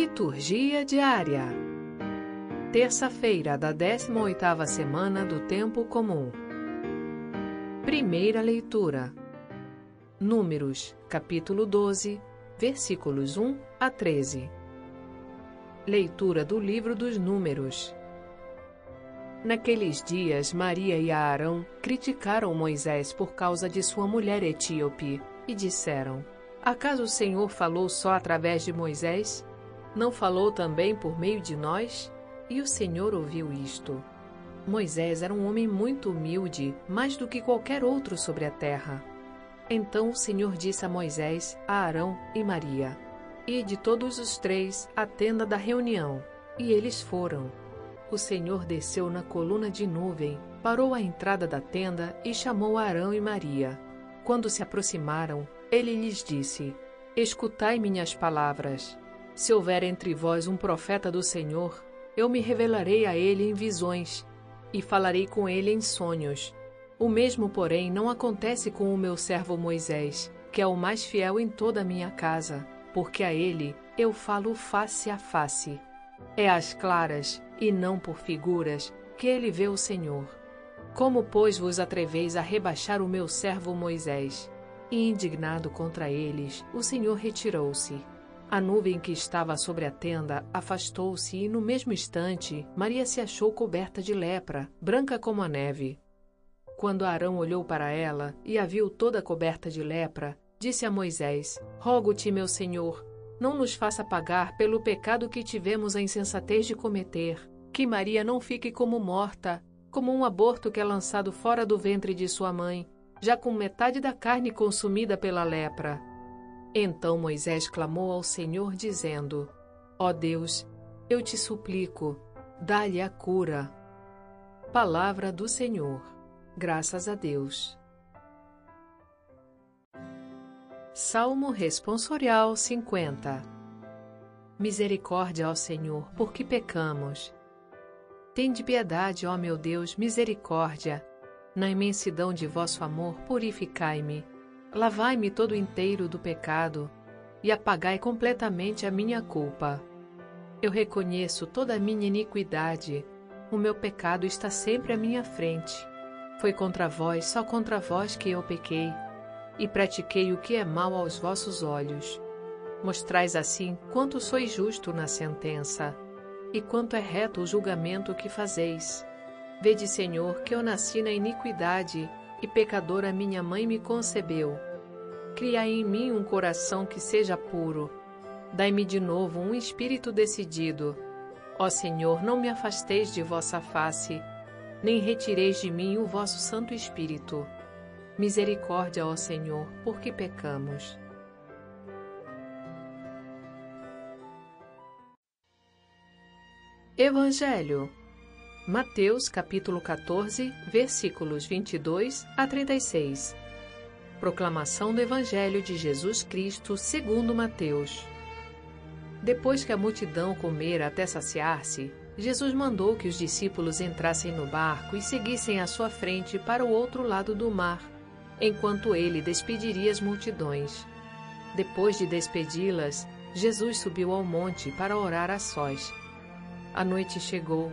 Liturgia diária. Terça-feira da 18ª semana do tempo comum. Primeira leitura. Números, capítulo 12, versículos 1 a 13. Leitura do livro dos Números. Naqueles dias, Maria e Arão criticaram Moisés por causa de sua mulher etíope e disseram: Acaso o Senhor falou só através de Moisés? Não falou também por meio de nós? E o Senhor ouviu isto. Moisés era um homem muito humilde, mais do que qualquer outro sobre a terra. Então o Senhor disse a Moisés, a Arão e Maria: E de todos os três à tenda da reunião. E eles foram. O Senhor desceu na coluna de nuvem, parou à entrada da tenda e chamou Arão e Maria. Quando se aproximaram, ele lhes disse: Escutai minhas palavras. Se houver entre vós um profeta do Senhor, eu me revelarei a ele em visões e falarei com ele em sonhos. O mesmo, porém, não acontece com o meu servo Moisés, que é o mais fiel em toda a minha casa, porque a ele eu falo face a face. É às claras, e não por figuras, que ele vê o Senhor. Como, pois, vos atreveis a rebaixar o meu servo Moisés? E indignado contra eles, o Senhor retirou-se. A nuvem que estava sobre a tenda afastou-se e, no mesmo instante, Maria se achou coberta de lepra, branca como a neve. Quando Arão olhou para ela e a viu toda coberta de lepra, disse a Moisés: Rogo-te, meu senhor, não nos faça pagar pelo pecado que tivemos a insensatez de cometer. Que Maria não fique como morta, como um aborto que é lançado fora do ventre de sua mãe já com metade da carne consumida pela lepra. Então Moisés clamou ao Senhor, dizendo: Ó Deus, eu te suplico, dá-lhe a cura. Palavra do Senhor. Graças a Deus. Salmo Responsorial 50 Misericórdia ao Senhor, porque pecamos. Tende piedade, ó meu Deus, misericórdia na imensidão de vosso amor, purificai-me. Lavai-me todo inteiro do pecado e apagai completamente a minha culpa. Eu reconheço toda a minha iniquidade. O meu pecado está sempre à minha frente. Foi contra vós, só contra vós que eu pequei, e pratiquei o que é mal aos vossos olhos. Mostrais assim quanto sois justo na sentença, e quanto é reto o julgamento que fazeis. Vede, Senhor, que eu nasci na iniquidade e pecadora minha mãe me concebeu. Criai em mim um coração que seja puro. Dai-me de novo um espírito decidido. Ó Senhor, não me afasteis de vossa face, nem retireis de mim o vosso Santo Espírito. Misericórdia, ó Senhor, porque pecamos. Evangelho Mateus capítulo 14, versículos 22 a 36. Proclamação do Evangelho de Jesus Cristo segundo Mateus. Depois que a multidão comera até saciar-se, Jesus mandou que os discípulos entrassem no barco e seguissem à sua frente para o outro lado do mar, enquanto ele despediria as multidões. Depois de despedi-las, Jesus subiu ao monte para orar a sós. A noite chegou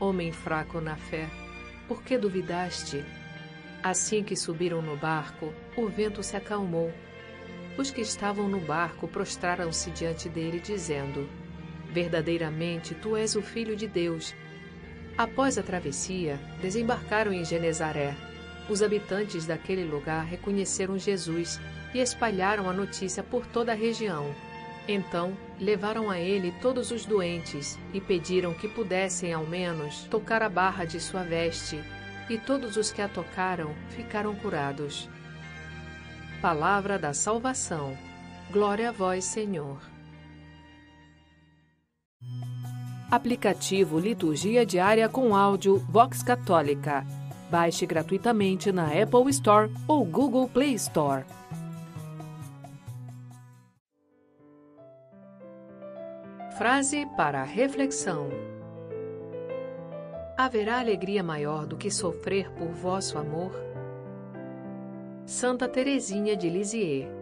Homem fraco na fé, por que duvidaste? Assim que subiram no barco, o vento se acalmou. Os que estavam no barco prostraram-se diante dele, dizendo: Verdadeiramente, tu és o Filho de Deus. Após a travessia, desembarcaram em Genezaré. Os habitantes daquele lugar reconheceram Jesus e espalharam a notícia por toda a região. Então, levaram a ele todos os doentes e pediram que pudessem, ao menos, tocar a barra de sua veste, e todos os que a tocaram ficaram curados. Palavra da salvação. Glória a vós, Senhor. Aplicativo Liturgia Diária com áudio Vox Católica. Baixe gratuitamente na Apple Store ou Google Play Store. Frase para reflexão: Haverá alegria maior do que sofrer por vosso amor? Santa Teresinha de Lisieux